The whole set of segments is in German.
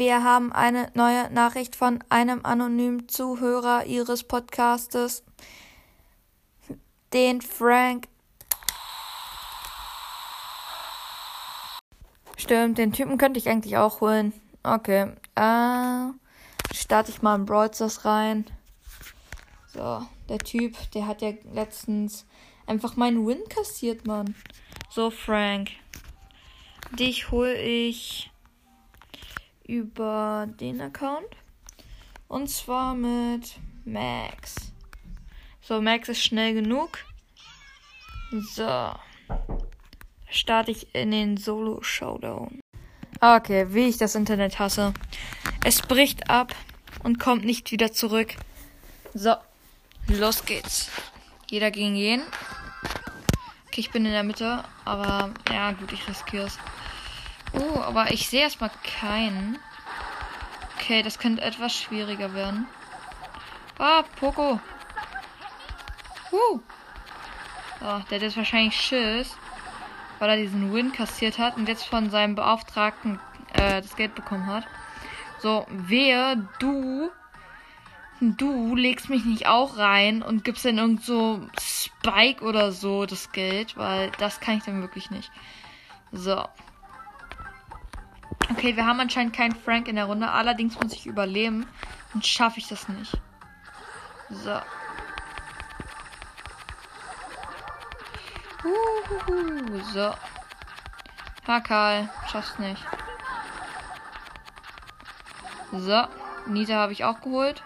Wir haben eine neue Nachricht von einem anonymen Zuhörer Ihres Podcastes, den Frank. Stimmt, den Typen könnte ich eigentlich auch holen. Okay, äh, starte ich mal in Brawl Stars rein. So, der Typ, der hat ja letztens einfach meinen Win kassiert, Mann. So, Frank. Dich hole ich über den Account. Und zwar mit Max. So, Max ist schnell genug. So. Starte ich in den Solo-Showdown. Okay, wie ich das Internet hasse. Es bricht ab und kommt nicht wieder zurück. So, los geht's. Jeder gegen jeden. Okay, ich bin in der Mitte, aber ja, gut, ich riskiere es. Oh, aber ich sehe erstmal keinen. Okay, das könnte etwas schwieriger werden. Ah, Poco. Uh. Oh, der hat jetzt wahrscheinlich Schiss, weil er diesen Win kassiert hat und jetzt von seinem Beauftragten äh, das Geld bekommen hat. So, wer du du legst mich nicht auch rein und gibst dann irgend so Spike oder so das Geld, weil das kann ich dann wirklich nicht. So. Okay, wir haben anscheinend keinen Frank in der Runde. Allerdings muss ich überleben. Dann schaffe ich das nicht. So. Uhuhu, so. Ha, Karl. Schaff's nicht. So. Nita habe ich auch geholt.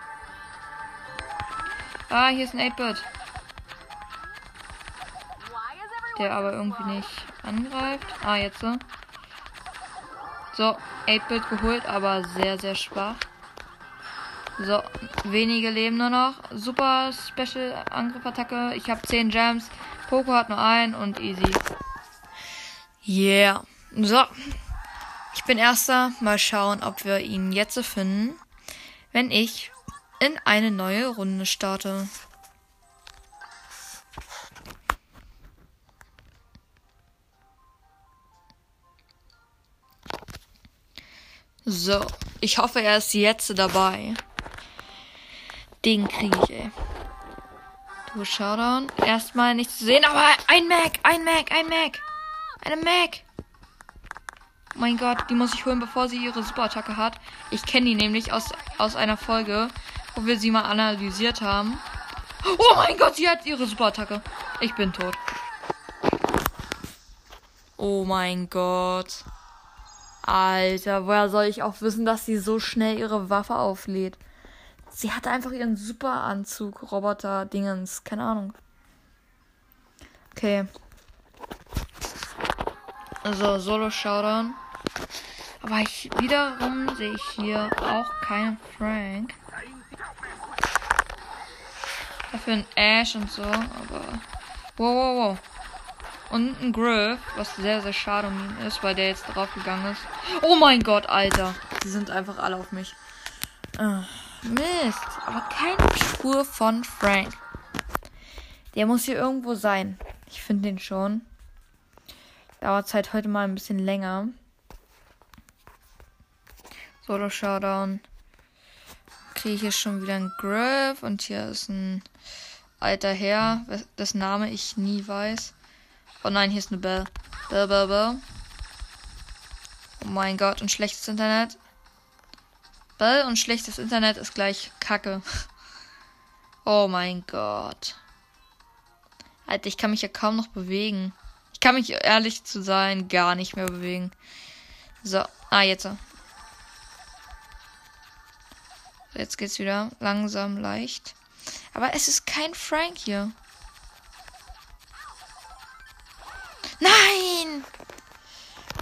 Ah, hier ist ein 8-Bit. Der aber irgendwie nicht angreift. Ah, jetzt so. So, 8-Bit geholt, aber sehr, sehr schwach. So, wenige Leben nur noch. Super Special Angriff-Attacke. Ich habe 10 Gems. Poco hat nur einen und easy. Yeah. So. Ich bin erster. Mal schauen, ob wir ihn jetzt finden. Wenn ich in eine neue Runde starte. So, ich hoffe, er ist jetzt dabei. Den kriege ich, ey. Du Showdown. Erstmal nicht zu sehen, aber ein Mac, ein Mac, ein Mac. Eine Mac. Oh mein Gott, die muss ich holen, bevor sie ihre Superattacke hat. Ich kenne die nämlich aus, aus einer Folge, wo wir sie mal analysiert haben. Oh mein Gott, sie hat ihre Superattacke. Ich bin tot. Oh mein Gott. Alter, woher soll ich auch wissen, dass sie so schnell ihre Waffe auflädt? Sie hatte einfach ihren Superanzug, Roboter, Dingens, keine Ahnung. Okay. Also, Solo Showdown. Aber ich, wiederum sehe ich hier auch keinen Frank. Dafür ein Ash und so, aber. Wow, wow, wow. Und ein Griff, was sehr, sehr schade um ihn ist, weil der jetzt draufgegangen ist. Oh mein Gott, Alter. Die sind einfach alle auf mich. Ach, Mist. Aber keine Spur von Frank. Der muss hier irgendwo sein. Ich finde den schon. Dauert halt heute mal ein bisschen länger. Solo Showdown. Kriege ich hier schon wieder einen Griff. Und hier ist ein alter Herr, dessen Name ich nie weiß. Oh nein, hier ist eine Bell. Bell, Bell, Bell. Oh mein Gott, und schlechtes Internet. Bell und schlechtes Internet ist gleich Kacke. Oh mein Gott. Alter, ich kann mich ja kaum noch bewegen. Ich kann mich ehrlich zu sein gar nicht mehr bewegen. So, ah, jetzt. Jetzt geht's wieder langsam, leicht. Aber es ist kein Frank hier.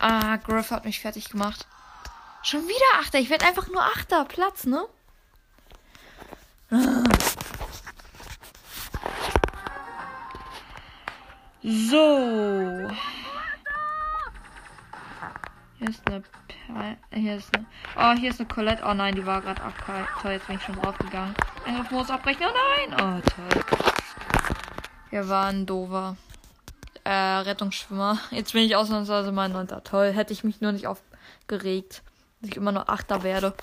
Ah, Griff hat mich fertig gemacht. Schon wieder Achter. Ich werde einfach nur Achter. Platz, ne? So. Hier ist eine. Hier ist eine. Oh, hier ist eine Colette. Oh nein, die war gerade abkalt. Toll, jetzt bin ich schon draufgegangen. Angriff muss abbrechen. Oh nein! Oh, toll. Hier war ein Dover äh, Rettungsschwimmer. Jetzt bin ich ausnahmsweise mal neunter. Toll, hätte ich mich nur nicht aufgeregt. dass ich immer nur Achter werde.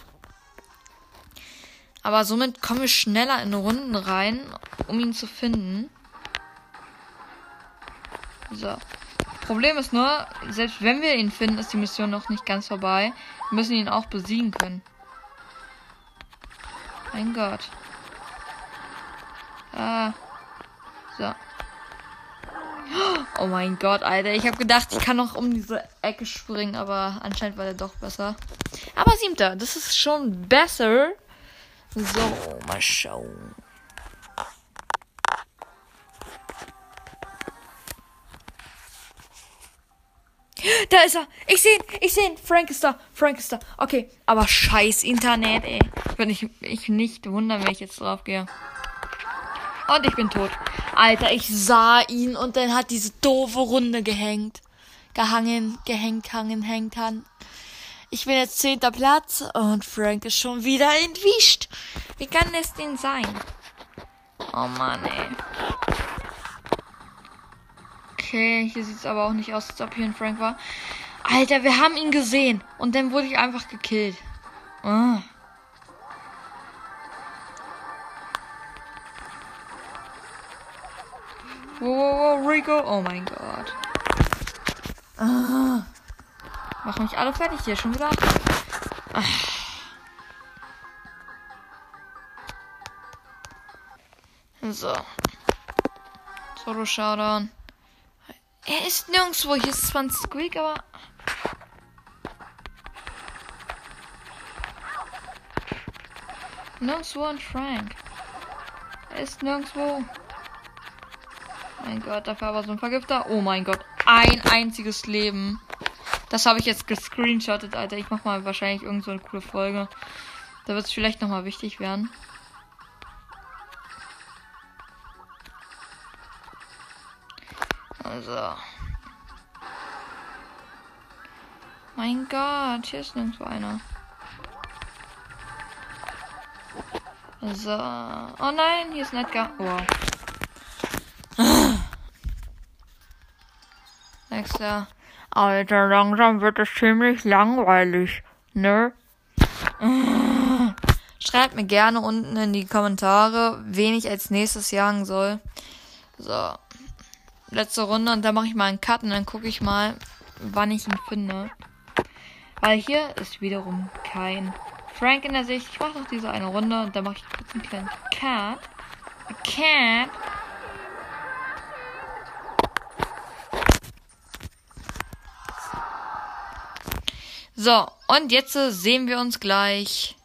Aber somit kommen wir schneller in Runden rein, um ihn zu finden. So. Problem ist nur, selbst wenn wir ihn finden, ist die Mission noch nicht ganz vorbei. Wir müssen ihn auch besiegen können. Mein Gott. Ah. So. Oh mein Gott, Alter. Ich habe gedacht, ich kann noch um diese Ecke springen, aber anscheinend war der doch besser. Aber siebter, das ist schon besser. So, mal schauen. Da ist er. Ich sehe ihn. Ich sehe ihn. Frank ist da. Frank ist da. Okay. Aber scheiß Internet, ey. Würde ich mich nicht wundern, wenn ich jetzt drauf gehe. Und ich bin tot. Alter, ich sah ihn und dann hat diese doofe Runde gehängt. Gehangen, gehängt, hangen, hängt, han. Ich bin jetzt zehnter Platz und Frank ist schon wieder entwischt. Wie kann das denn sein? Oh Mann, ey. Okay, hier sieht es aber auch nicht aus, als ob hier ein Frank war. Alter, wir haben ihn gesehen. Und dann wurde ich einfach gekillt. Oh. Wow, wow, Rico. Oh mein Gott. Ah. Machen mich alle fertig hier schon wieder. Ah. So. Solo Showdown. Er ist nirgendwo. Hier ist zwar ein Squeak, aber. Nirgendwo ein Frank. Er ist nirgendwo. Mein Gott, dafür aber so ein Vergifter. Oh mein Gott. Ein einziges Leben. Das habe ich jetzt gescreenshottet, Alter. Ich mache mal wahrscheinlich irgend so eine coole Folge. Da wird es vielleicht nochmal wichtig werden. Also. Mein Gott, hier ist nirgendwo einer. So. Oh nein, hier ist ein Edgar. Wow. Nächster. Alter, langsam wird es ziemlich langweilig, ne? Schreibt mir gerne unten in die Kommentare, wen ich als nächstes jagen soll. So. Letzte Runde und dann mache ich mal einen Cut und dann gucke ich mal, wann ich ihn finde. Weil hier ist wiederum kein Frank in der Sicht. Ich mache noch diese eine Runde und dann mache ich kurz einen kleinen Cut. Cat. So, und jetzt sehen wir uns gleich.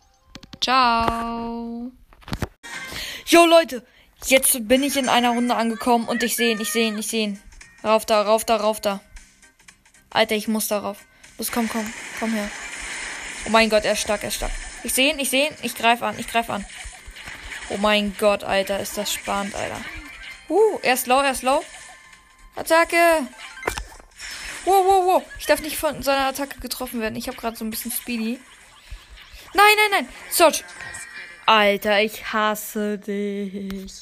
Ciao. Jo Leute, jetzt bin ich in einer Runde angekommen und ich sehe ihn, ich sehe ihn, ich sehe ihn. Rauf da, rauf da, rauf da. Alter, ich muss darauf. Los, komm, komm, komm her. Oh mein Gott, er ist stark, er ist stark. Ich sehe ihn, ich sehe ihn, ich greife an, ich greife an. Oh mein Gott, Alter, ist das spannend, Alter. Uh, er ist low, er ist low. Attacke! Wow, wow, wow. Ich darf nicht von seiner Attacke getroffen werden. Ich habe gerade so ein bisschen Speedy. Nein, nein, nein. Search. Alter, ich hasse dich.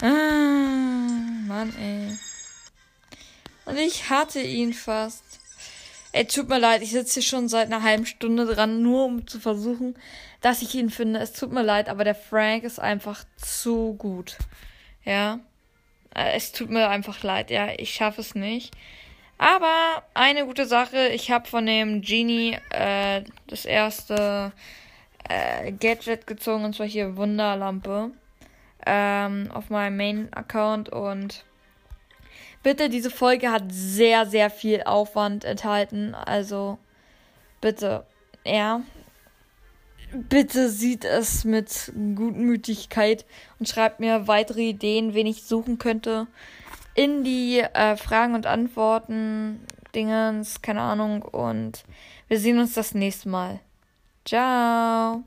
Ah, Mann, ey. Und ich hatte ihn fast. Ey, tut mir leid, ich sitze hier schon seit einer halben Stunde dran, nur um zu versuchen, dass ich ihn finde. Es tut mir leid, aber der Frank ist einfach zu gut. Ja. Äh, es tut mir einfach leid, ja. Ich schaffe es nicht. Aber eine gute Sache, ich habe von dem Genie äh, das erste äh, Gadget gezogen, und zwar hier Wunderlampe ähm, auf meinem Main-Account und bitte, diese Folge hat sehr, sehr viel Aufwand enthalten, also bitte, ja, bitte sieht es mit Gutmütigkeit und schreibt mir weitere Ideen, wen ich suchen könnte in die äh, Fragen und Antworten Dingens, keine Ahnung. Und wir sehen uns das nächste Mal. Ciao.